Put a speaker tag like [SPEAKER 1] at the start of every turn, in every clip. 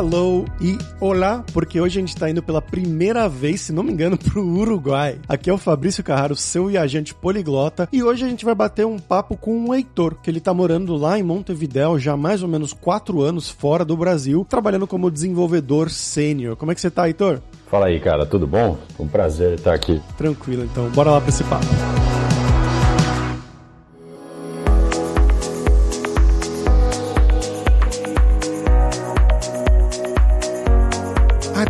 [SPEAKER 1] hello e olá, porque hoje a gente tá indo pela primeira vez, se não me engano, pro Uruguai. Aqui é o Fabrício Carraro, seu viajante poliglota, e hoje a gente vai bater um papo com o Heitor, que ele tá morando lá em Montevidéu já há mais ou menos quatro anos fora do Brasil, trabalhando como desenvolvedor sênior. Como é que você tá, Heitor?
[SPEAKER 2] Fala aí, cara, tudo bom? Um prazer estar aqui.
[SPEAKER 1] Tranquilo, então, bora lá pra esse papo.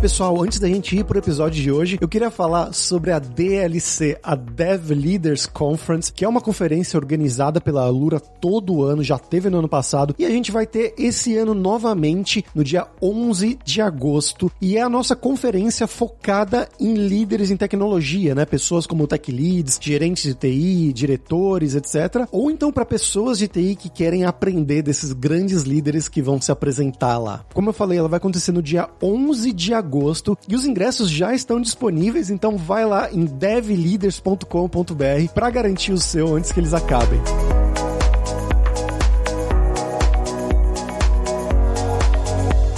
[SPEAKER 1] Pessoal, antes da gente ir pro episódio de hoje, eu queria falar sobre a DLC, a Dev Leaders Conference, que é uma conferência organizada pela Alura todo ano, já teve no ano passado, e a gente vai ter esse ano novamente no dia 11 de agosto, e é a nossa conferência focada em líderes em tecnologia, né? Pessoas como tech leads, gerentes de TI, diretores, etc. Ou então para pessoas de TI que querem aprender desses grandes líderes que vão se apresentar lá. Como eu falei, ela vai acontecer no dia 11 de agosto agosto e os ingressos já estão disponíveis, então vai lá em devleaders.com.br para garantir o seu antes que eles acabem.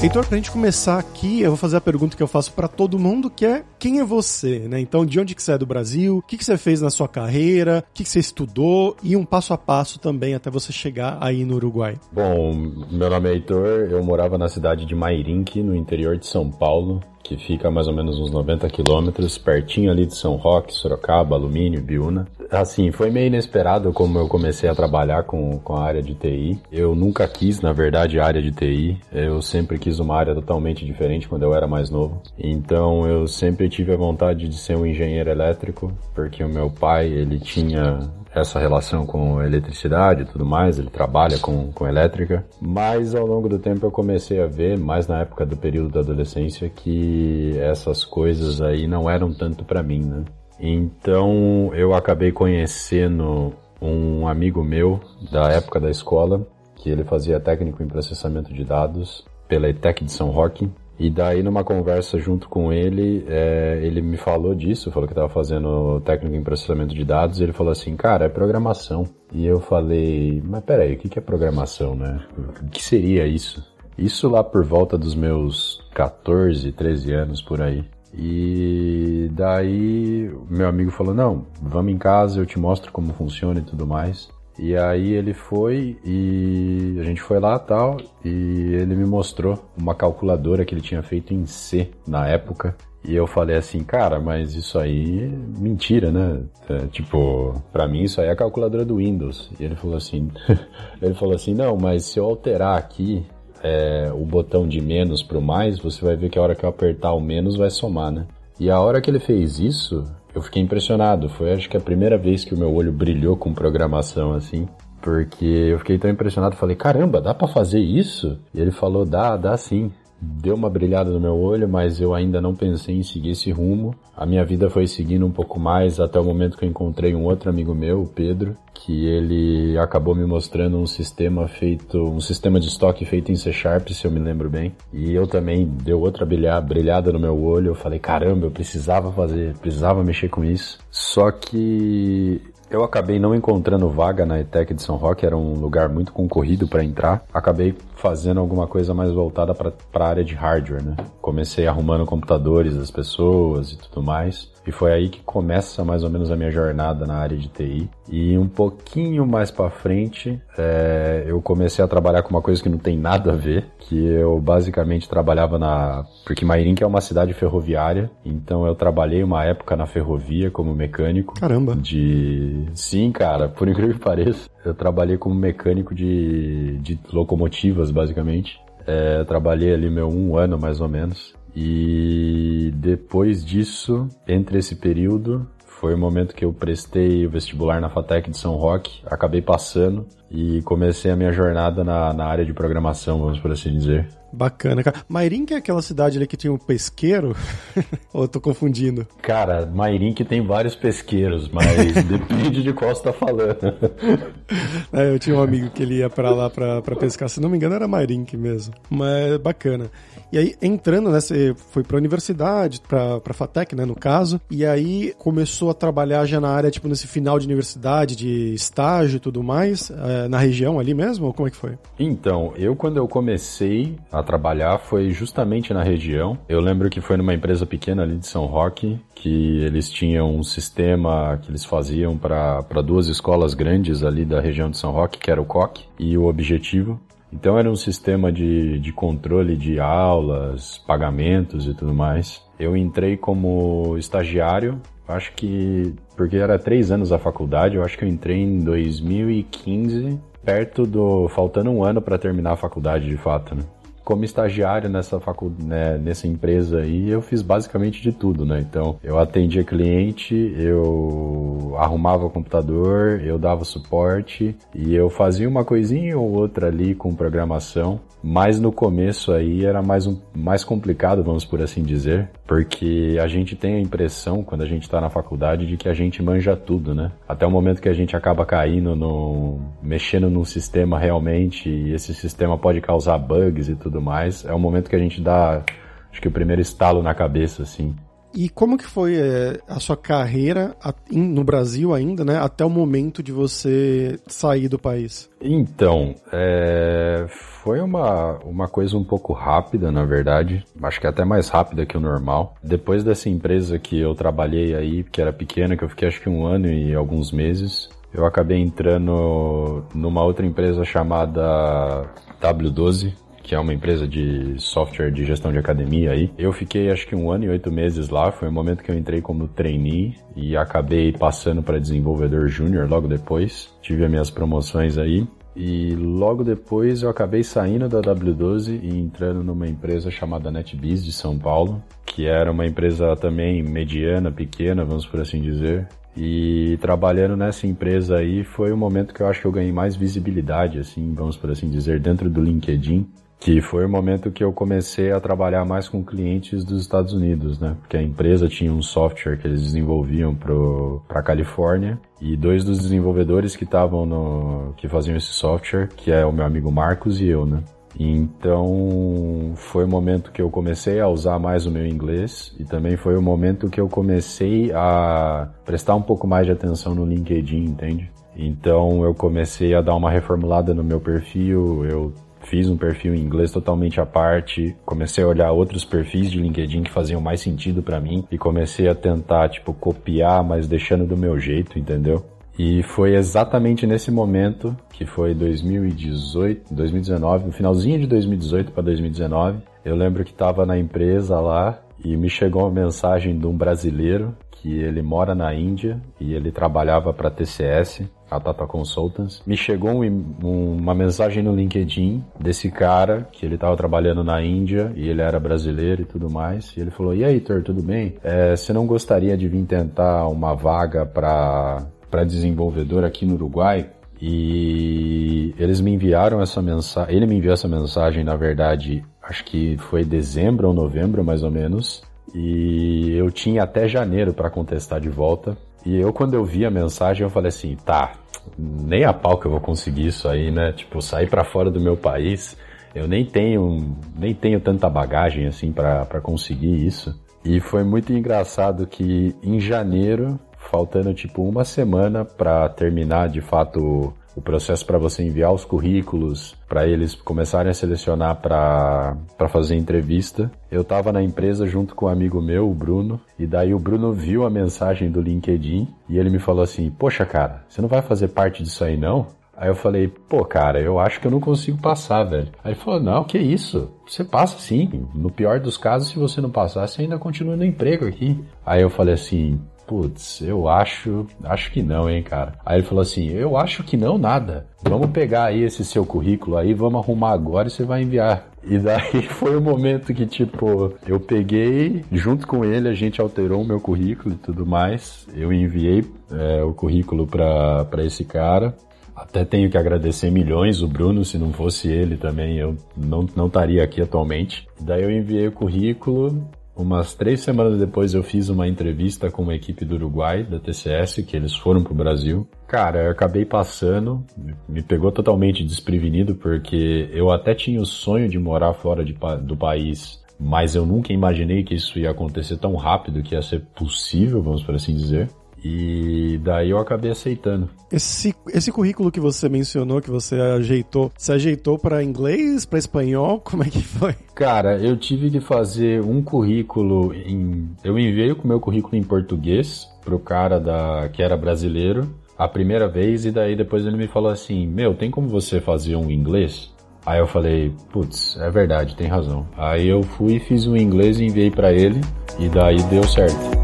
[SPEAKER 1] Heitor, pra gente começar aqui, eu vou fazer a pergunta que eu faço para todo mundo, que é quem é você, né? Então, de onde que você é do Brasil? O que, que você fez na sua carreira? O que, que você estudou? E um passo a passo também até você chegar aí no Uruguai.
[SPEAKER 2] Bom, meu nome é Heitor, eu morava na cidade de Mairinque, no interior de São Paulo que fica mais ou menos uns 90 quilômetros, pertinho ali de São Roque, Sorocaba, Alumínio, Biúna. Assim, foi meio inesperado como eu comecei a trabalhar com, com a área de TI. Eu nunca quis, na verdade, a área de TI. Eu sempre quis uma área totalmente diferente quando eu era mais novo. Então, eu sempre tive a vontade de ser um engenheiro elétrico, porque o meu pai, ele tinha essa relação com eletricidade e tudo mais, ele trabalha com, com elétrica, mas ao longo do tempo eu comecei a ver, mais na época do período da adolescência, que essas coisas aí não eram tanto para mim, né? Então eu acabei conhecendo um amigo meu da época da escola, que ele fazia técnico em processamento de dados pela ETEC de São Roque, e daí, numa conversa junto com ele, é, ele me falou disso, falou que estava fazendo técnico em processamento de dados, e ele falou assim, cara, é programação. E eu falei, mas peraí, o que é programação, né? O que seria isso? Isso lá por volta dos meus 14, 13 anos por aí. E daí meu amigo falou: Não, vamos em casa, eu te mostro como funciona e tudo mais. E aí ele foi e a gente foi lá tal e ele me mostrou uma calculadora que ele tinha feito em C na época. E eu falei assim, cara, mas isso aí é mentira, né? É, tipo, para mim isso aí é a calculadora do Windows. E ele falou assim, ele falou assim, não, mas se eu alterar aqui é, o botão de menos pro mais, você vai ver que a hora que eu apertar o menos vai somar, né? E a hora que ele fez isso, eu fiquei impressionado. Foi acho que a primeira vez que o meu olho brilhou com programação assim. Porque eu fiquei tão impressionado, falei, caramba, dá para fazer isso? E ele falou, dá, dá sim deu uma brilhada no meu olho, mas eu ainda não pensei em seguir esse rumo. A minha vida foi seguindo um pouco mais até o momento que eu encontrei um outro amigo meu, o Pedro, que ele acabou me mostrando um sistema feito, um sistema de estoque feito em C Sharp, se eu me lembro bem. E eu também deu outra brilhada no meu olho. Eu falei, caramba, eu precisava fazer, precisava mexer com isso. Só que eu acabei não encontrando vaga na ETEC de São Roque, era um lugar muito concorrido para entrar. Acabei fazendo alguma coisa mais voltada para a área de hardware, né? Comecei arrumando computadores das pessoas e tudo mais. E foi aí que começa mais ou menos a minha jornada na área de TI. E um pouquinho mais para frente, é, eu comecei a trabalhar com uma coisa que não tem nada a ver, que eu basicamente trabalhava na... Porque Mairink é uma cidade ferroviária, então eu trabalhei uma época na ferrovia como mecânico.
[SPEAKER 1] Caramba!
[SPEAKER 2] De... Sim, cara, por incrível que pareça. Eu trabalhei como mecânico de, de locomotivas, basicamente. É, trabalhei ali meu um ano mais ou menos. E depois disso, entre esse período, foi o momento que eu prestei o vestibular na FATEC de São Roque, acabei passando e comecei a minha jornada na, na área de programação, vamos por assim dizer.
[SPEAKER 1] Bacana, cara. Mairink é aquela cidade ali que tinha um pesqueiro? Ou eu tô confundindo?
[SPEAKER 2] Cara, Mairink tem vários pesqueiros, mas depende de qual você tá falando.
[SPEAKER 1] é, eu tinha um amigo que ele ia pra lá pra, pra pescar, se não me engano era Mairink mesmo. Mas bacana. E aí, entrando, né, você foi pra universidade, pra, pra FATEC, né, no caso, e aí começou a trabalhar já na área, tipo, nesse final de universidade, de estágio e tudo mais. É, na região ali mesmo? Ou como é que foi?
[SPEAKER 2] Então, eu quando eu comecei a trabalhar foi justamente na região. Eu lembro que foi numa empresa pequena ali de São Roque, que eles tinham um sistema que eles faziam para duas escolas grandes ali da região de São Roque, que era o COC e o Objetivo. Então era um sistema de, de controle de aulas, pagamentos e tudo mais. Eu entrei como estagiário, acho que porque era três anos a faculdade, eu acho que eu entrei em 2015, perto do. faltando um ano para terminar a faculdade de fato, né? como estagiário nessa faculdade, né, nessa empresa aí, eu fiz basicamente de tudo, né? Então, eu atendia cliente, eu arrumava o computador, eu dava suporte e eu fazia uma coisinha ou outra ali com programação. Mas no começo aí era mais, um, mais complicado, vamos por assim dizer, porque a gente tem a impressão, quando a gente está na faculdade, de que a gente manja tudo, né? Até o momento que a gente acaba caindo no. mexendo num sistema realmente, e esse sistema pode causar bugs e tudo mais, é o momento que a gente dá, acho que o primeiro estalo na cabeça, assim.
[SPEAKER 1] E como que foi é, a sua carreira no Brasil ainda, né? Até o momento de você sair do país?
[SPEAKER 2] Então, é, foi uma, uma coisa um pouco rápida, na verdade. Acho que até mais rápida que o normal. Depois dessa empresa que eu trabalhei aí, que era pequena, que eu fiquei acho que um ano e alguns meses, eu acabei entrando numa outra empresa chamada W12, que é uma empresa de software de gestão de academia aí. Eu fiquei acho que um ano e oito meses lá, foi o momento que eu entrei como trainee e acabei passando para desenvolvedor júnior logo depois. Tive as minhas promoções aí. E logo depois eu acabei saindo da W12 e entrando numa empresa chamada NetBiz de São Paulo, que era uma empresa também mediana, pequena, vamos por assim dizer. E trabalhando nessa empresa aí foi o momento que eu acho que eu ganhei mais visibilidade, assim, vamos por assim dizer, dentro do LinkedIn que foi o momento que eu comecei a trabalhar mais com clientes dos Estados Unidos, né? Porque a empresa tinha um software que eles desenvolviam para a Califórnia e dois dos desenvolvedores que estavam no que faziam esse software, que é o meu amigo Marcos e eu, né? Então foi o momento que eu comecei a usar mais o meu inglês e também foi o momento que eu comecei a prestar um pouco mais de atenção no LinkedIn, entende? Então eu comecei a dar uma reformulada no meu perfil, eu fiz um perfil em inglês totalmente à parte, comecei a olhar outros perfis de LinkedIn que faziam mais sentido para mim e comecei a tentar, tipo, copiar, mas deixando do meu jeito, entendeu? E foi exatamente nesse momento, que foi 2018, 2019, no finalzinho de 2018 para 2019, eu lembro que estava na empresa lá e me chegou uma mensagem de um brasileiro que ele mora na Índia e ele trabalhava para TCS, a Tata Consultants. Me chegou um, um, uma mensagem no LinkedIn desse cara que ele estava trabalhando na Índia e ele era brasileiro e tudo mais. E ele falou: E aí, Heitor, tudo bem? É, você não gostaria de vir tentar uma vaga para desenvolvedor aqui no Uruguai? E eles me enviaram essa mensagem. Ele me enviou essa mensagem, na verdade, acho que foi dezembro ou novembro, mais ou menos. E eu tinha até janeiro para contestar de volta. E eu, quando eu vi a mensagem, eu falei assim: tá, nem a pau que eu vou conseguir isso aí, né? Tipo, sair para fora do meu país. Eu nem tenho, nem tenho tanta bagagem assim para conseguir isso. E foi muito engraçado que em janeiro, faltando tipo uma semana para terminar de fato o processo para você enviar os currículos, para eles começarem a selecionar para fazer entrevista. Eu estava na empresa junto com um amigo meu, o Bruno, e daí o Bruno viu a mensagem do LinkedIn e ele me falou assim: Poxa, cara, você não vai fazer parte disso aí não? Aí eu falei, pô, cara, eu acho que eu não consigo passar, velho. Aí ele falou, não, que isso? Você passa sim. No pior dos casos, se você não passar, você ainda continua no emprego aqui. Aí eu falei assim, Putz, eu acho, acho que não, hein, cara. Aí ele falou assim: "Eu acho que não nada. Vamos pegar aí esse seu currículo aí, vamos arrumar agora e você vai enviar". E daí foi o momento que tipo, eu peguei, junto com ele a gente alterou o meu currículo e tudo mais. Eu enviei é, o currículo para esse cara. Até tenho que agradecer milhões o Bruno, se não fosse ele também eu não, não estaria aqui atualmente. Daí eu enviei o currículo, Umas três semanas depois eu fiz uma entrevista com uma equipe do Uruguai, da TCS, que eles foram pro Brasil. Cara, eu acabei passando, me pegou totalmente desprevenido, porque eu até tinha o sonho de morar fora de, do país, mas eu nunca imaginei que isso ia acontecer tão rápido, que ia ser possível, vamos por assim dizer. E daí eu acabei aceitando.
[SPEAKER 1] Esse, esse currículo que você mencionou, que você ajeitou, você ajeitou para inglês, para espanhol? Como é que foi?
[SPEAKER 2] Cara, eu tive que fazer um currículo em. Eu enviei o meu currículo em português pro cara da que era brasileiro a primeira vez e daí depois ele me falou assim: "Meu, tem como você fazer um inglês?" Aí eu falei: "Putz, é verdade, tem razão." Aí eu fui, fiz um inglês e enviei para ele e daí deu certo.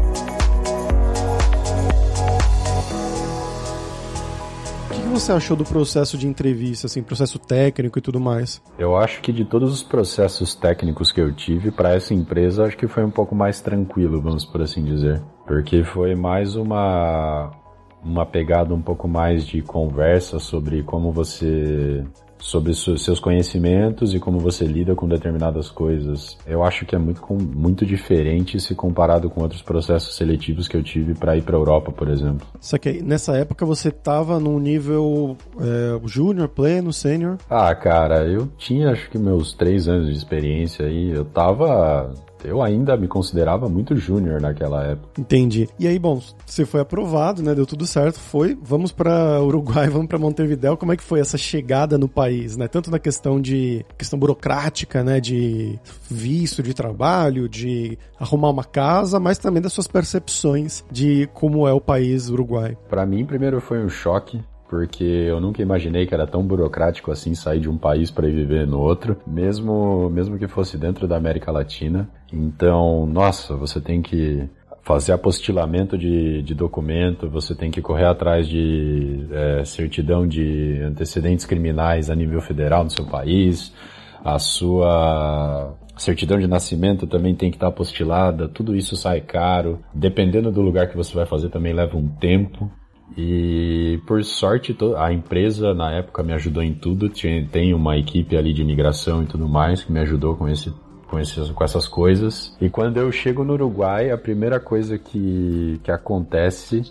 [SPEAKER 1] Você achou do processo de entrevista, assim, processo técnico e tudo mais?
[SPEAKER 2] Eu acho que de todos os processos técnicos que eu tive para essa empresa, acho que foi um pouco mais tranquilo, vamos por assim dizer, porque foi mais uma uma pegada um pouco mais de conversa sobre como você sobre seus conhecimentos e como você lida com determinadas coisas. Eu acho que é muito, muito diferente se comparado com outros processos seletivos que eu tive para ir para Europa, por exemplo.
[SPEAKER 1] Só que nessa época você estava num nível é, júnior, pleno, sênior?
[SPEAKER 2] Ah, cara, eu tinha acho que meus três anos de experiência aí. Eu tava eu ainda me considerava muito júnior naquela época.
[SPEAKER 1] Entendi. E aí, bom, você foi aprovado, né? Deu tudo certo, foi. Vamos para Uruguai, vamos para Montevideo. Como é que foi essa chegada no país, né? Tanto na questão de questão burocrática, né, de visto de trabalho, de arrumar uma casa, mas também das suas percepções de como é o país Uruguai.
[SPEAKER 2] Para mim, primeiro foi um choque, porque eu nunca imaginei que era tão burocrático assim sair de um país para ir viver no outro, mesmo mesmo que fosse dentro da América Latina. Então, nossa, você tem que fazer apostilamento de, de documento, você tem que correr atrás de é, certidão de antecedentes criminais a nível federal no seu país, a sua certidão de nascimento também tem que estar apostilada, tudo isso sai caro. Dependendo do lugar que você vai fazer também leva um tempo. E por sorte, a empresa na época me ajudou em tudo. Tinha, tem uma equipe ali de imigração e tudo mais que me ajudou com esse com, esses, com essas coisas. E quando eu chego no Uruguai, a primeira coisa que, que acontece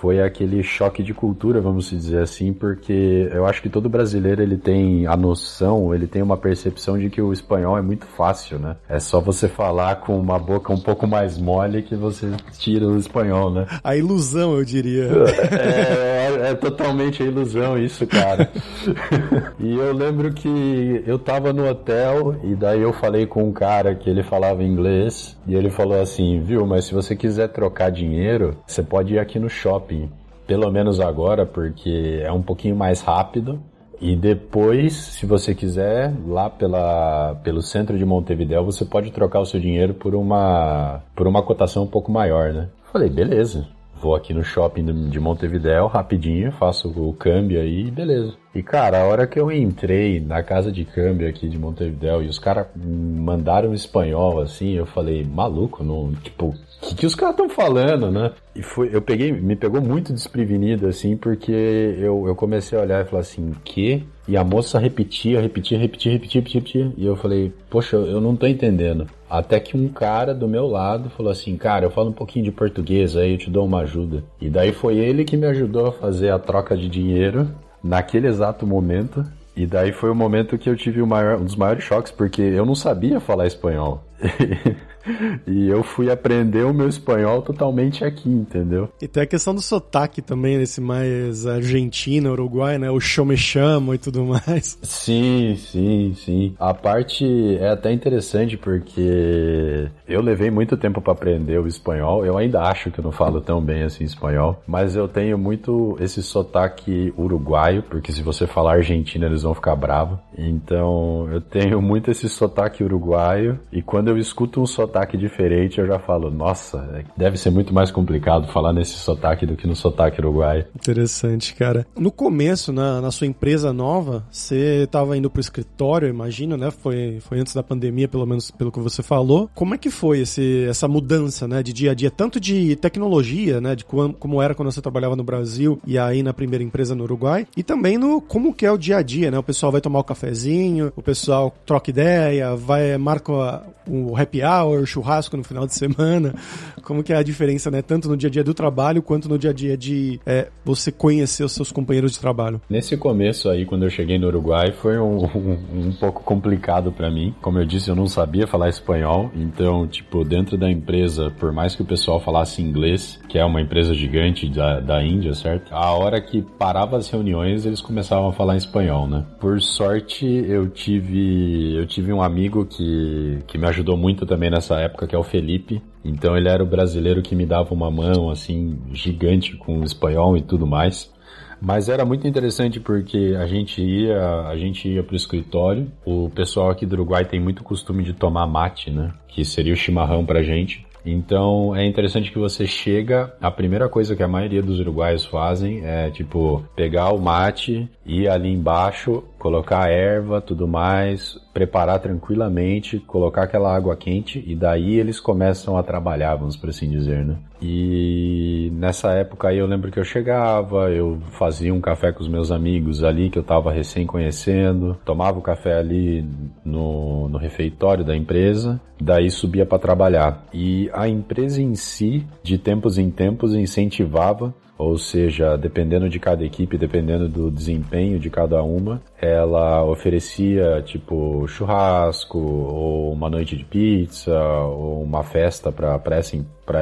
[SPEAKER 2] foi aquele choque de cultura, vamos dizer assim, porque eu acho que todo brasileiro ele tem a noção, ele tem uma percepção de que o espanhol é muito fácil, né? É só você falar com uma boca um pouco mais mole que você tira o espanhol, né?
[SPEAKER 1] A ilusão, eu diria.
[SPEAKER 2] É, é, é totalmente a ilusão isso, cara. e eu lembro que eu tava no hotel e daí eu falei com um cara que ele falava inglês e ele falou assim, viu, mas se você quiser trocar dinheiro, você pode ir aqui no shopping. Pelo menos agora, porque é um pouquinho mais rápido. E depois, se você quiser, lá pela, pelo centro de Montevideo, você pode trocar o seu dinheiro por uma, por uma cotação um pouco maior, né? Falei, beleza vou aqui no shopping de Montevidéu rapidinho, faço o câmbio aí, beleza. E cara, a hora que eu entrei na casa de câmbio aqui de Montevidéu e os caras mandaram espanhol assim, eu falei, maluco, não, tipo, o que, que os caras estão falando, né? E foi, eu peguei, me pegou muito desprevenido assim, porque eu, eu comecei a olhar e falar assim, que? E a moça repetia, repetia, repetia, repetia, repetia, e eu falei, poxa, eu não tô entendendo. Até que um cara do meu lado falou assim, cara, eu falo um pouquinho de português aí, eu te dou uma ajuda. E daí foi ele que me ajudou a fazer a troca de dinheiro naquele exato momento. E daí foi o momento que eu tive maior, um dos maiores choques, porque eu não sabia falar espanhol. e eu fui aprender o meu espanhol totalmente aqui, entendeu?
[SPEAKER 1] E tem a questão do sotaque também, nesse mais argentino, uruguai, né? O show me chamo e tudo mais.
[SPEAKER 2] Sim, sim, sim. A parte é até interessante porque eu levei muito tempo para aprender o espanhol. Eu ainda acho que eu não falo tão bem assim espanhol, mas eu tenho muito esse sotaque uruguaio, porque se você falar argentino eles vão ficar bravos. Então eu tenho muito esse sotaque uruguaio e quando eu escuto um sotaque sotaque diferente, eu já falo, nossa, é deve ser muito mais complicado falar nesse sotaque do que no sotaque uruguai.
[SPEAKER 1] Interessante, cara. No começo, na, na sua empresa nova, você estava indo pro escritório, imagino, né? Foi, foi antes da pandemia, pelo menos pelo que você falou. Como é que foi esse, essa mudança, né, de dia a dia, tanto de tecnologia, né, de como, como era quando você trabalhava no Brasil e aí na primeira empresa no Uruguai, e também no como que é o dia a dia, né? O pessoal vai tomar o cafezinho, o pessoal troca ideia, vai marca o happy hour, churrasco no final de semana? Como que é a diferença, né? Tanto no dia a dia do trabalho quanto no dia a dia de é, você conhecer os seus companheiros de trabalho.
[SPEAKER 2] Nesse começo aí, quando eu cheguei no Uruguai, foi um, um, um pouco complicado para mim. Como eu disse, eu não sabia falar espanhol, então, tipo, dentro da empresa, por mais que o pessoal falasse inglês, que é uma empresa gigante da, da Índia, certo? A hora que parava as reuniões, eles começavam a falar espanhol, né? Por sorte, eu tive, eu tive um amigo que, que me ajudou muito também nessa época, que é o Felipe. Então ele era o brasileiro que me dava uma mão, assim, gigante com o espanhol e tudo mais. Mas era muito interessante porque a gente ia, a gente ia pro escritório. O pessoal aqui do Uruguai tem muito costume de tomar mate, né? Que seria o chimarrão pra gente. Então é interessante que você chega, a primeira coisa que a maioria dos uruguaios fazem é tipo pegar o mate, ir ali embaixo, colocar a erva, tudo mais, preparar tranquilamente, colocar aquela água quente e daí eles começam a trabalhar, vamos por assim dizer, né? E nessa época aí eu lembro que eu chegava, eu fazia um café com os meus amigos ali que eu tava recém conhecendo, tomava o café ali no, no refeitório da empresa, daí subia para trabalhar. E a empresa em si, de tempos em tempos, incentivava ou seja, dependendo de cada equipe, dependendo do desempenho de cada uma, ela oferecia tipo churrasco, ou uma noite de pizza, ou uma festa para essa,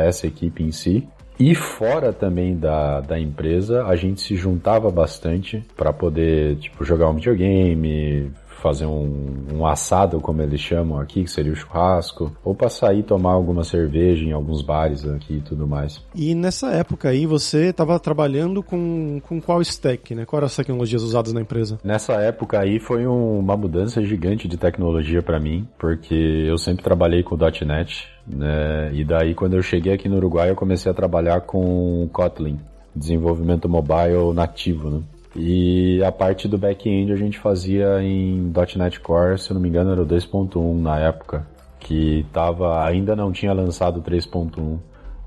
[SPEAKER 2] essa equipe em si. E fora também da, da empresa, a gente se juntava bastante para poder, tipo, jogar um videogame, fazer um, um, assado, como eles chamam aqui, que seria o churrasco, ou para sair tomar alguma cerveja em alguns bares aqui e tudo mais.
[SPEAKER 1] E nessa época aí você estava trabalhando com, com qual stack, né? Quais eram as tecnologias usadas na empresa?
[SPEAKER 2] Nessa época aí foi um, uma mudança gigante de tecnologia para mim, porque eu sempre trabalhei com .NET, né? E daí quando eu cheguei aqui no Uruguai eu comecei a trabalhar com Kotlin, desenvolvimento mobile nativo, né? E a parte do back-end a gente fazia em .NET Core, se eu não me engano era o 2.1 na época, que tava, ainda não tinha lançado 3.1.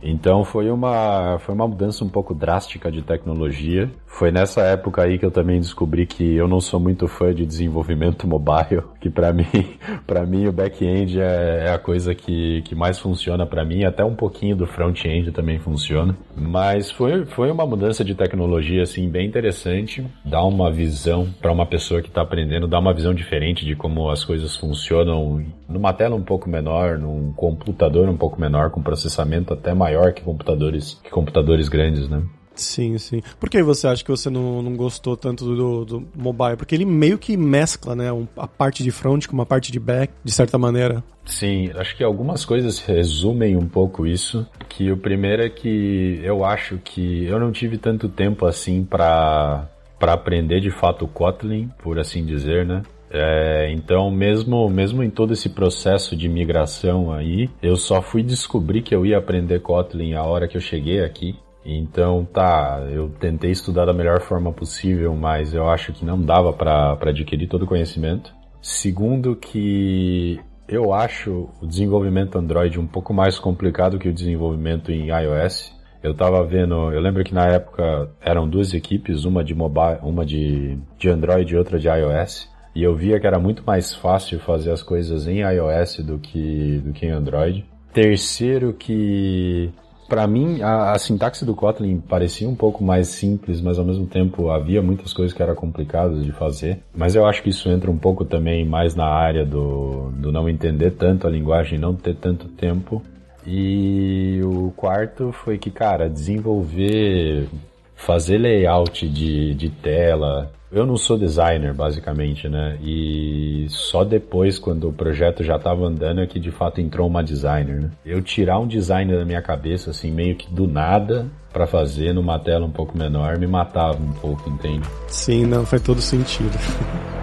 [SPEAKER 2] Então foi uma, foi uma mudança um pouco drástica de tecnologia. Foi nessa época aí que eu também descobri que eu não sou muito fã de desenvolvimento mobile, que para mim, para mim o back-end é, é, a coisa que, que mais funciona para mim, até um pouquinho do front-end também funciona. Mas foi, foi uma mudança de tecnologia assim bem interessante, dá uma visão para uma pessoa que está aprendendo, dá uma visão diferente de como as coisas funcionam numa tela um pouco menor, num computador um pouco menor com processamento até maior maior que computadores, que computadores grandes, né?
[SPEAKER 1] Sim, sim. Por que você acha que você não, não gostou tanto do, do mobile? Porque ele meio que mescla, né? a parte de front com uma parte de back, de certa maneira.
[SPEAKER 2] Sim, acho que algumas coisas resumem um pouco isso. Que o primeiro é que eu acho que eu não tive tanto tempo assim para para aprender de fato o Kotlin, por assim dizer, né? É, então, mesmo, mesmo em todo esse processo de migração aí, eu só fui descobrir que eu ia aprender Kotlin a hora que eu cheguei aqui. Então, tá, eu tentei estudar da melhor forma possível, mas eu acho que não dava para adquirir todo o conhecimento. Segundo, que eu acho o desenvolvimento Android um pouco mais complicado que o desenvolvimento em iOS. Eu tava vendo, eu lembro que na época eram duas equipes, uma de mobile, uma de, de Android e outra de iOS. E eu via que era muito mais fácil fazer as coisas em iOS do que, do que em Android. Terceiro que para mim a, a, sintaxe do Kotlin parecia um pouco mais simples, mas ao mesmo tempo havia muitas coisas que eram complicadas de fazer. Mas eu acho que isso entra um pouco também mais na área do, do não entender tanto a linguagem, não ter tanto tempo. E o quarto foi que, cara, desenvolver, fazer layout de, de tela, eu não sou designer, basicamente, né? E só depois, quando o projeto já estava andando, é que de fato entrou uma designer, né? Eu tirar um designer da minha cabeça, assim, meio que do nada, para fazer numa tela um pouco menor, me matava um pouco, entende?
[SPEAKER 1] Sim, não, faz todo sentido.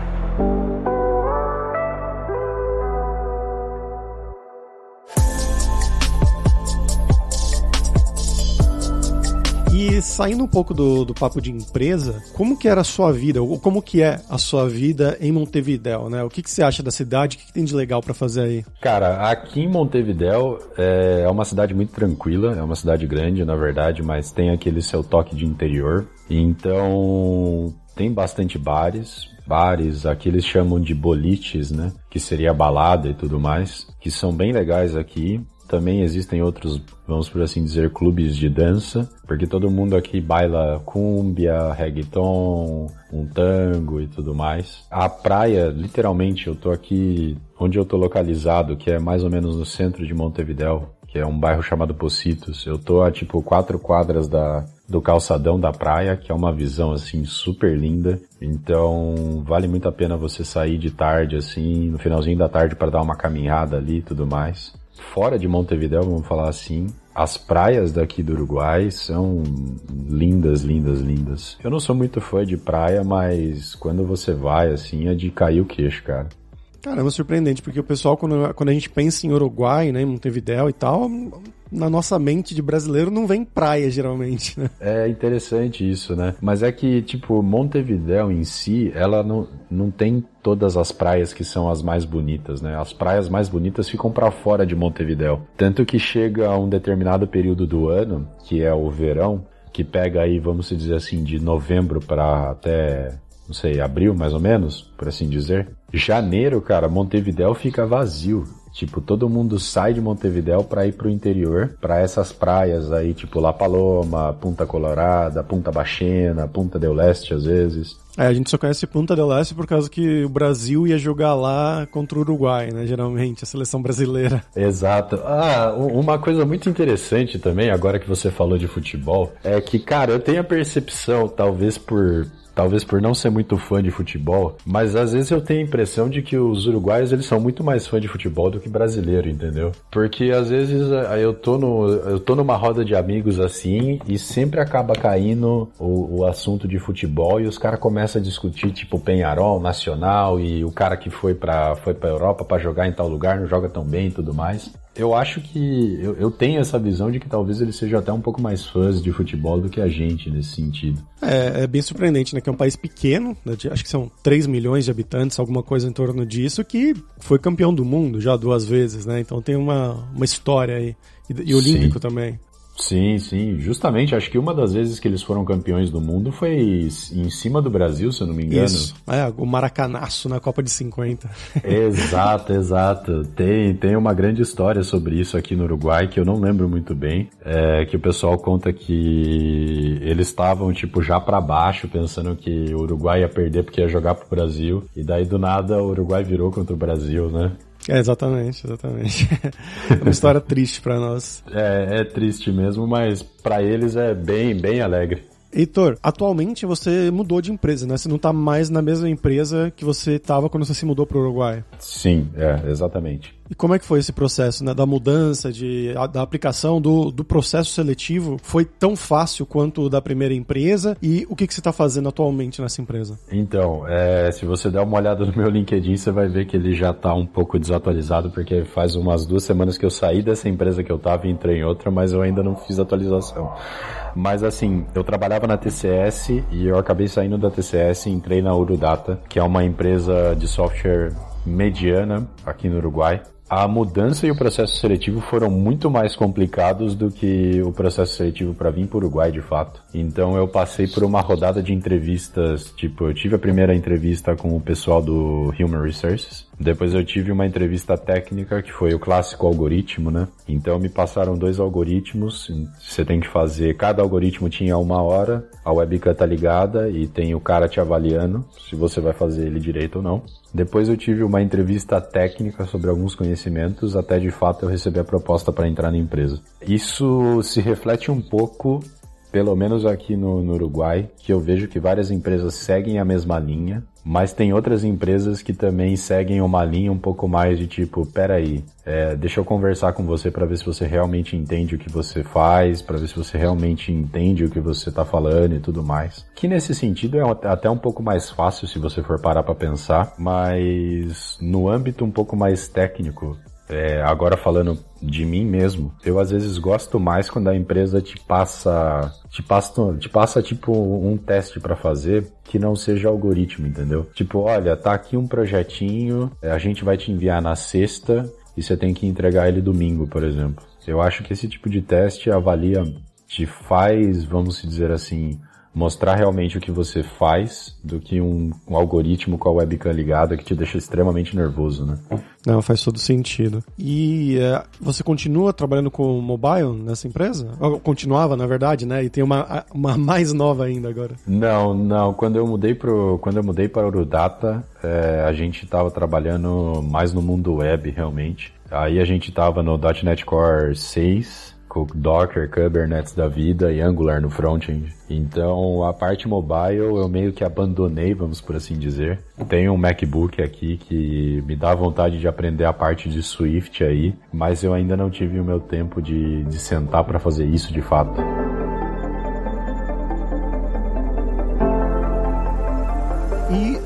[SPEAKER 1] saindo um pouco do, do papo de empresa, como que era a sua vida, ou como que é a sua vida em Montevidéu, né? O que, que você acha da cidade? O que, que tem de legal para fazer aí?
[SPEAKER 2] Cara, aqui em Montevidéu é, é uma cidade muito tranquila, é uma cidade grande, na verdade, mas tem aquele seu toque de interior. Então, tem bastante bares, bares, aqui eles chamam de boliches, né? Que seria balada e tudo mais. que são bem legais aqui. Também existem outros, vamos por assim dizer, clubes de dança, porque todo mundo aqui baila cumbia, reggaeton, um tango e tudo mais. A praia, literalmente, eu tô aqui onde eu tô localizado, que é mais ou menos no centro de Montevidéu, que é um bairro chamado Pocitos. Eu tô a tipo quatro quadras da, do calçadão da praia, que é uma visão assim super linda. Então, vale muito a pena você sair de tarde assim, no finalzinho da tarde para dar uma caminhada ali e tudo mais fora de Montevideo, vamos falar assim, as praias daqui do Uruguai são lindas, lindas, lindas. Eu não sou muito fã de praia, mas quando você vai, assim, é de cair o queixo, cara.
[SPEAKER 1] Caramba, surpreendente, porque o pessoal, quando, quando a gente pensa em Uruguai, né, em Montevideo e tal, na nossa mente de brasileiro não vem praia, geralmente, né?
[SPEAKER 2] É interessante isso, né? Mas é que, tipo, Montevidéu em si, ela não, não tem todas as praias que são as mais bonitas, né? As praias mais bonitas ficam para fora de Montevidéu. Tanto que chega a um determinado período do ano, que é o verão, que pega aí, vamos dizer assim, de novembro para até não sei, abril mais ou menos, por assim dizer. Janeiro, cara, Montevidéu fica vazio. Tipo, todo mundo sai de Montevidéu para ir pro interior, para essas praias aí, tipo La Paloma, Punta Colorada, Punta Bachena, Punta del Leste às vezes.
[SPEAKER 1] É, a gente só conhece Punta del Leste por causa que o Brasil ia jogar lá contra o Uruguai, né? Geralmente, a seleção brasileira.
[SPEAKER 2] Exato. Ah, uma coisa muito interessante também, agora que você falou de futebol, é que, cara, eu tenho a percepção, talvez por talvez por não ser muito fã de futebol, mas às vezes eu tenho a impressão de que os uruguaios eles são muito mais fã de futebol do que brasileiro, entendeu? Porque às vezes eh, eu tô no eu tô numa roda de amigos assim e sempre acaba caindo o, o assunto de futebol e os caras começam a discutir tipo Penharol, Nacional e o cara que foi para foi para Europa para jogar em tal lugar não joga tão bem e tudo mais eu acho que eu, eu, tenho essa visão de que talvez eles sejam até um pouco mais fãs de futebol do que a gente nesse sentido.
[SPEAKER 1] É, é bem surpreendente, né? Que é um país pequeno, né, de, acho que são 3 milhões de habitantes, alguma coisa em torno disso, que foi campeão do mundo já duas vezes, né? Então tem uma, uma história aí. E, e olímpico Sim. também.
[SPEAKER 2] Sim, sim. Justamente, acho que uma das vezes que eles foram campeões do mundo foi em cima do Brasil, se eu não me engano. Isso.
[SPEAKER 1] É, o Maracanaço na Copa de 50.
[SPEAKER 2] exato, exato. Tem, tem uma grande história sobre isso aqui no Uruguai, que eu não lembro muito bem, é, que o pessoal conta que eles estavam, tipo, já para baixo, pensando que o Uruguai ia perder porque ia jogar pro Brasil, e daí do nada o Uruguai virou contra o Brasil, né?
[SPEAKER 1] É, exatamente, exatamente. é uma história triste para nós.
[SPEAKER 2] É, é triste mesmo, mas para eles é bem, bem alegre.
[SPEAKER 1] Heitor, atualmente você mudou de empresa, né? Você não tá mais na mesma empresa que você estava quando você se mudou para o Uruguai.
[SPEAKER 2] Sim, é, exatamente.
[SPEAKER 1] E como é que foi esse processo, né? Da mudança, de, a, da aplicação do, do processo seletivo? Foi tão fácil quanto o da primeira empresa? E o que, que você está fazendo atualmente nessa empresa?
[SPEAKER 2] Então, é, se você der uma olhada no meu LinkedIn, você vai ver que ele já está um pouco desatualizado, porque faz umas duas semanas que eu saí dessa empresa que eu estava e entrei em outra, mas eu ainda não fiz atualização. Mas assim, eu trabalhava na TCS e eu acabei saindo da TCS e entrei na Urudata, que é uma empresa de software mediana aqui no Uruguai a mudança e o processo seletivo foram muito mais complicados do que o processo seletivo para vir para o Uruguai, de fato. Então eu passei por uma rodada de entrevistas, tipo, eu tive a primeira entrevista com o pessoal do Human Resources, depois eu tive uma entrevista técnica que foi o clássico algoritmo, né? Então me passaram dois algoritmos, você tem que fazer, cada algoritmo tinha uma hora, a webcam tá ligada e tem o cara te avaliando se você vai fazer ele direito ou não. Depois eu tive uma entrevista técnica sobre alguns conhecimentos, até de fato eu recebi a proposta para entrar na empresa. Isso se reflete um pouco, pelo menos aqui no, no Uruguai, que eu vejo que várias empresas seguem a mesma linha, mas tem outras empresas que também seguem uma linha um pouco mais de tipo, peraí, é, deixa eu conversar com você para ver se você realmente entende o que você faz, para ver se você realmente entende o que você está falando e tudo mais. Que nesse sentido é até um pouco mais fácil se você for parar para pensar, mas no âmbito um pouco mais técnico, é, agora falando de mim mesmo, eu às vezes gosto mais quando a empresa te passa, te passa, te passa tipo um teste para fazer que não seja algoritmo, entendeu? Tipo, olha, tá aqui um projetinho, a gente vai te enviar na sexta e você tem que entregar ele domingo, por exemplo. Eu acho que esse tipo de teste avalia, te faz, vamos dizer assim, mostrar realmente o que você faz do que um, um algoritmo com a webcam ligada que te deixa extremamente nervoso, né?
[SPEAKER 1] Não, faz todo sentido. E é, você continua trabalhando com mobile nessa empresa? Ou, continuava, na verdade, né? E tem uma, uma mais nova ainda agora.
[SPEAKER 2] Não, não. Quando eu mudei pro, quando eu mudei para o Urudata, é, a gente estava trabalhando mais no mundo web, realmente. Aí a gente estava no .NET Core 6, com Docker, Kubernetes da vida e Angular no front-end. Então a parte mobile eu meio que abandonei, vamos por assim dizer. Tenho um MacBook aqui que me dá vontade de aprender a parte de Swift aí, mas eu ainda não tive o meu tempo de, de sentar para fazer isso de fato.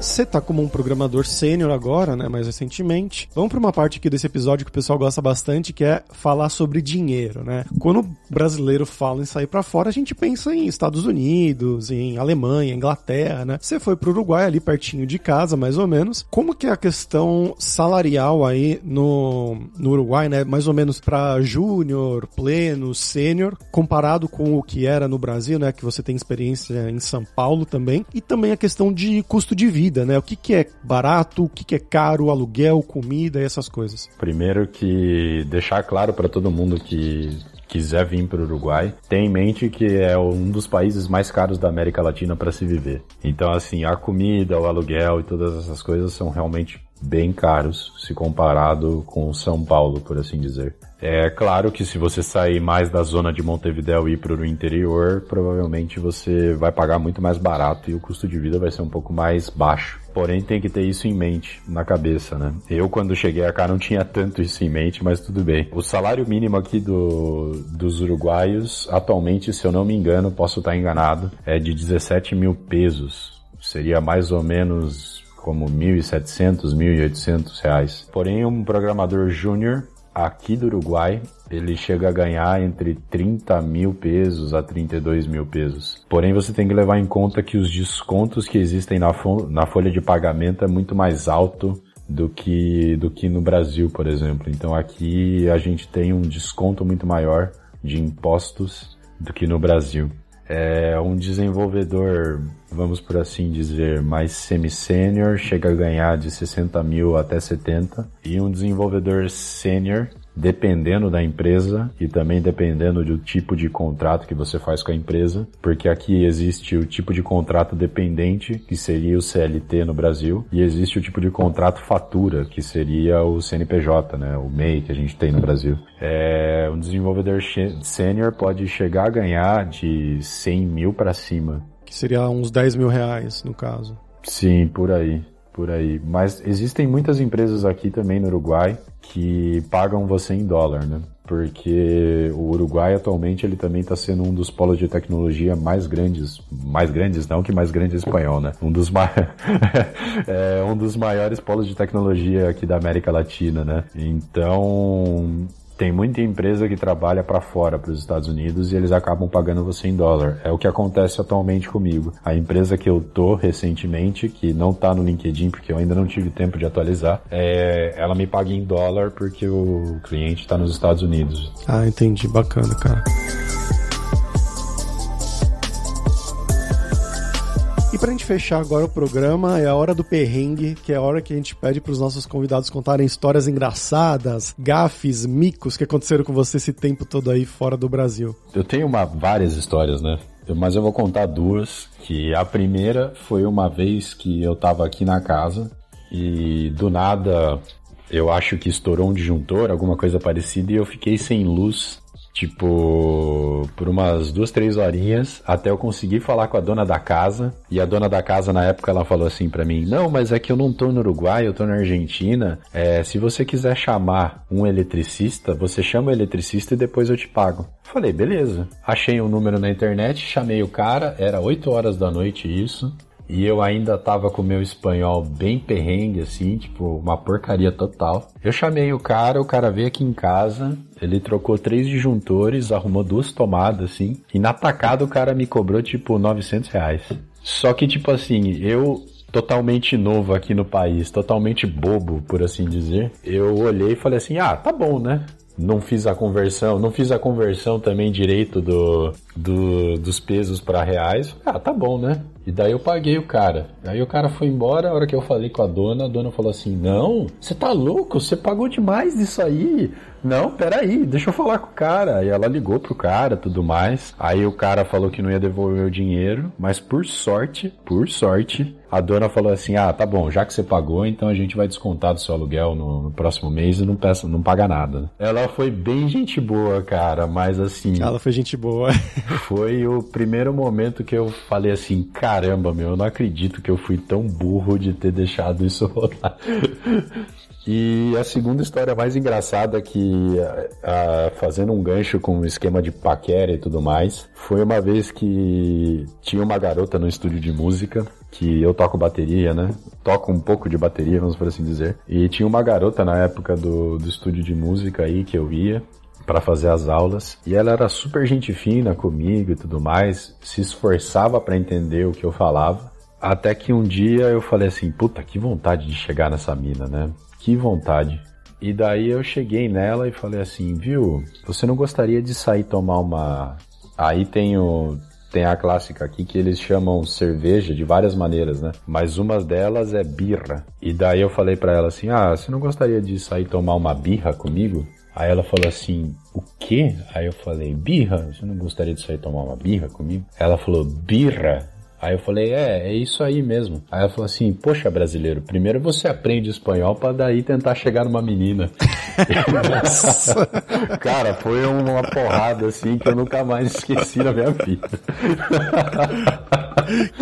[SPEAKER 1] Você tá como um programador sênior agora, né, mais recentemente. Vamos para uma parte aqui desse episódio que o pessoal gosta bastante, que é falar sobre dinheiro, né? Quando o brasileiro fala em sair para fora, a gente pensa em Estados Unidos, em Alemanha, Inglaterra, né? Você foi pro Uruguai ali pertinho de casa, mais ou menos. Como que é a questão salarial aí no, no Uruguai, né? Mais ou menos para júnior, pleno, sênior, comparado com o que era no Brasil, né? Que você tem experiência em São Paulo também. E também a questão de custo de vida, né? O que, que é barato, o que, que é caro, aluguel, comida e essas coisas.
[SPEAKER 2] Primeiro que deixar claro para todo mundo que quiser vir para o Uruguai, tenha em mente que é um dos países mais caros da América Latina para se viver. Então, assim, a comida, o aluguel e todas essas coisas são realmente bem caros se comparado com São Paulo, por assim dizer. É claro que se você sair mais da zona de Montevideo e ir para o interior, provavelmente você vai pagar muito mais barato e o custo de vida vai ser um pouco mais baixo. Porém, tem que ter isso em mente, na cabeça, né? Eu, quando cheguei cá, não tinha tanto isso em mente, mas tudo bem. O salário mínimo aqui do, dos uruguaios, atualmente, se eu não me engano, posso estar enganado, é de 17 mil pesos. Seria mais ou menos como 1.700, 1.800 reais. Porém, um programador júnior aqui do Uruguai, ele chega a ganhar entre 30 mil pesos a 32 mil pesos. Porém, você tem que levar em conta que os descontos que existem na, fo na folha de pagamento é muito mais alto do que, do que no Brasil, por exemplo. Então aqui a gente tem um desconto muito maior de impostos do que no Brasil. É um desenvolvedor, vamos por assim dizer, mais semi-sênior, chega a ganhar de 60 mil até 70, e um desenvolvedor sênior dependendo da empresa e também dependendo do tipo de contrato que você faz com a empresa, porque aqui existe o tipo de contrato dependente, que seria o CLT no Brasil, e existe o tipo de contrato fatura, que seria o CNPJ, né, o MEI que a gente tem no Brasil. É, um desenvolvedor sênior pode chegar a ganhar de 100 mil para cima.
[SPEAKER 1] Que seria uns 10 mil reais, no caso.
[SPEAKER 2] Sim, por aí por aí. Mas existem muitas empresas aqui também no Uruguai que pagam você em dólar, né? Porque o Uruguai atualmente ele também está sendo um dos polos de tecnologia mais grandes, mais grandes não que mais grande é espanhol, né? Um dos é, um dos maiores polos de tecnologia aqui da América Latina, né? Então tem muita empresa que trabalha para fora, para os Estados Unidos, e eles acabam pagando você em dólar. É o que acontece atualmente comigo. A empresa que eu tô recentemente, que não tá no LinkedIn porque eu ainda não tive tempo de atualizar, é, ela me paga em dólar porque o cliente está nos Estados Unidos.
[SPEAKER 1] Ah, entendi. Bacana, cara. E pra gente fechar agora o programa, é a hora do perrengue, que é a hora que a gente pede pros nossos convidados contarem histórias engraçadas, gafes, micos que aconteceram com você esse tempo todo aí fora do Brasil.
[SPEAKER 2] Eu tenho uma, várias histórias, né? Mas eu vou contar duas, que a primeira foi uma vez que eu tava aqui na casa e do nada eu acho que estourou um disjuntor, alguma coisa parecida, e eu fiquei sem luz Tipo, por umas duas, três horinhas, até eu conseguir falar com a dona da casa. E a dona da casa, na época, ela falou assim para mim: Não, mas é que eu não tô no Uruguai, eu tô na Argentina. É, se você quiser chamar um eletricista, você chama o eletricista e depois eu te pago. Falei, beleza. Achei um número na internet, chamei o cara, era 8 horas da noite isso. E eu ainda tava com meu espanhol bem perrengue, assim, tipo, uma porcaria total. Eu chamei o cara, o cara veio aqui em casa, ele trocou três disjuntores, arrumou duas tomadas, assim, e na tacada o cara me cobrou, tipo, 900 reais. Só que, tipo assim, eu totalmente novo aqui no país, totalmente bobo, por assim dizer, eu olhei e falei assim, ah, tá bom, né? não fiz a conversão, não fiz a conversão também direito do do, dos pesos para reais. Ah, tá bom, né? E daí eu paguei o cara. Aí o cara foi embora, a hora que eu falei com a dona, a dona falou assim: Não, você tá louco? Você pagou demais disso aí. Não, peraí, deixa eu falar com o cara. Aí ela ligou pro cara, tudo mais. Aí o cara falou que não ia devolver o dinheiro, mas por sorte, por sorte, a dona falou assim: Ah, tá bom, já que você pagou, então a gente vai descontar do seu aluguel no, no próximo mês e não, peça, não paga nada. Ela foi bem gente boa, cara, mas assim.
[SPEAKER 1] Ela foi gente boa.
[SPEAKER 2] foi o primeiro momento que eu falei assim: caramba, meu, eu não acredito que eu fui tão burro de ter deixado isso rolar. E a segunda história mais engraçada que, a, fazendo um gancho com o esquema de paquera e tudo mais, foi uma vez que tinha uma garota no estúdio de música que eu toco bateria, né? Toco um pouco de bateria, vamos por assim dizer. E tinha uma garota na época do, do estúdio de música aí que eu ia para fazer as aulas e ela era super gente fina comigo e tudo mais, se esforçava para entender o que eu falava. Até que um dia eu falei assim, puta, que vontade de chegar nessa mina, né? Que vontade. E daí eu cheguei nela e falei assim, viu, você não gostaria de sair tomar uma. Aí tem o, tem a clássica aqui que eles chamam cerveja de várias maneiras, né? Mas uma delas é birra. E daí eu falei para ela assim: "Ah, você não gostaria de sair tomar uma birra comigo?" Aí ela falou assim: "O quê?" Aí eu falei: "Birra? Você não gostaria de sair tomar uma birra comigo?" Ela falou: "Birra?" Aí eu falei, é, é isso aí mesmo. Aí ela falou assim, poxa, brasileiro, primeiro você aprende espanhol para daí tentar chegar numa menina. Cara, foi uma porrada assim que eu nunca mais esqueci na minha vida.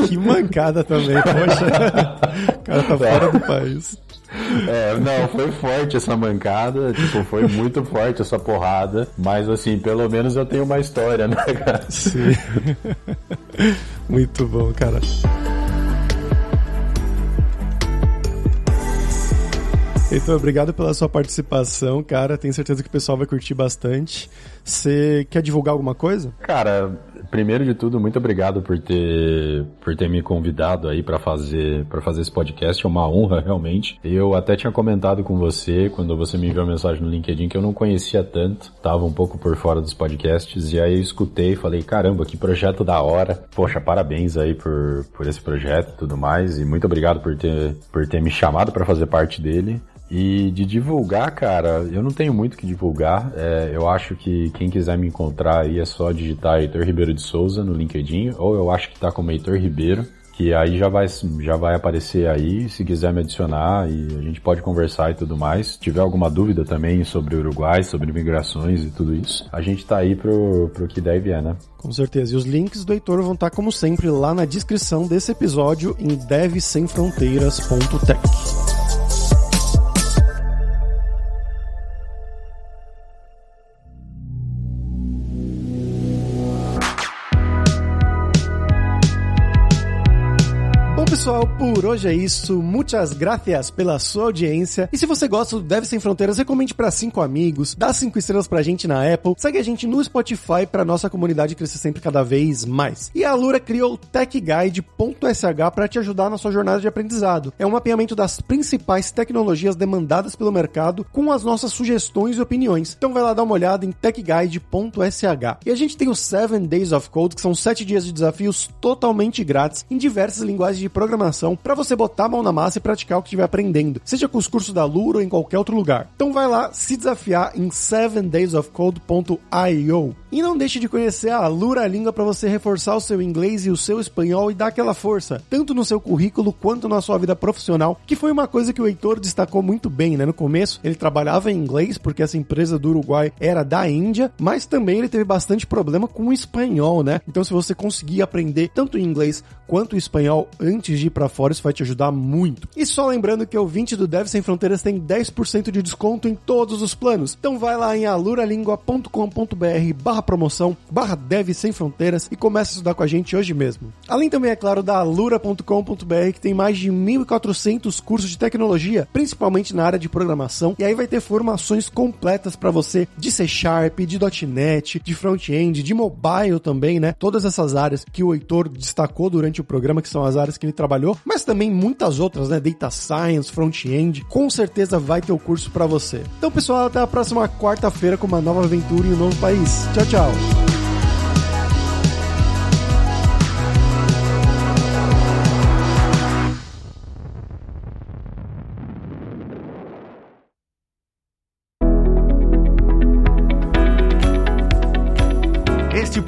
[SPEAKER 1] que mancada também, poxa. O cara tá fora do país.
[SPEAKER 2] É, não, foi forte essa mancada, tipo, foi muito forte essa porrada, mas assim, pelo menos eu tenho uma história, né, cara?
[SPEAKER 1] Sim. Muito bom, cara. Heitor, obrigado pela sua participação, cara. Tenho certeza que o pessoal vai curtir bastante. Você quer divulgar alguma coisa?
[SPEAKER 2] Cara, primeiro de tudo, muito obrigado por ter, por ter me convidado aí para fazer, para fazer esse podcast. É uma honra, realmente. Eu até tinha comentado com você, quando você me enviou a mensagem no LinkedIn, que eu não conhecia tanto, tava um pouco por fora dos podcasts, e aí eu escutei e falei, caramba, que projeto da hora. Poxa, parabéns aí por, por esse projeto e tudo mais, e muito obrigado por ter, por ter me chamado para fazer parte dele. E de divulgar, cara, eu não tenho muito que divulgar. É, eu acho que quem quiser me encontrar aí é só digitar Heitor Ribeiro de Souza no LinkedIn, ou eu acho que tá como Heitor Ribeiro, que aí já vai, já vai aparecer aí, se quiser me adicionar e a gente pode conversar e tudo mais. Se tiver alguma dúvida também sobre o Uruguai, sobre migrações e tudo isso, a gente tá aí pro, pro que deve é, né?
[SPEAKER 1] Com certeza. E os links do Heitor vão estar, como sempre, lá na descrição desse episódio em devsemfronteiras.tech. pessoal, por hoje é isso. Muitas gracias pela sua audiência. E se você gosta do Deve Sem Fronteiras, recomende para cinco amigos, dá cinco estrelas pra gente na Apple, segue a gente no Spotify pra nossa comunidade crescer sempre cada vez mais. E a Alura criou o techguide.sh para te ajudar na sua jornada de aprendizado. É um mapeamento das principais tecnologias demandadas pelo mercado com as nossas sugestões e opiniões. Então vai lá dar uma olhada em techguide.sh. E a gente tem o 7 Days of Code, que são 7 dias de desafios totalmente grátis em diversas linguagens de programação para você botar a mão na massa e praticar o que estiver aprendendo, seja com os cursos da Lura ou em qualquer outro lugar. Então vai lá se desafiar em 7daysofcode.io. E não deixe de conhecer a Lura Língua para você reforçar o seu inglês e o seu espanhol e dar aquela força, tanto no seu currículo quanto na sua vida profissional, que foi uma coisa que o Heitor destacou muito bem, né? No começo, ele trabalhava em inglês porque essa empresa do Uruguai era da Índia, mas também ele teve bastante problema com o espanhol, né? Então se você conseguir aprender tanto inglês quanto espanhol antes de ir para fora, isso vai te ajudar muito. E só lembrando que o 20 do Dev Sem Fronteiras tem 10% de desconto em todos os planos. Então vai lá em aluralingua.com.br barra promoção, barra Dev Sem Fronteiras e comece a estudar com a gente hoje mesmo. Além também, é claro, da alura.com.br que tem mais de 1.400 cursos de tecnologia, principalmente na área de programação, e aí vai ter formações completas para você de C Sharp, de .NET, de front-end, de mobile também, né? Todas essas áreas que o Heitor destacou durante o programa, que são as áreas que ele trabalhou, também muitas outras, né? Data Science, front-end, com certeza vai ter o curso para você. Então, pessoal, até a próxima quarta-feira com uma nova aventura em um novo país. Tchau, tchau.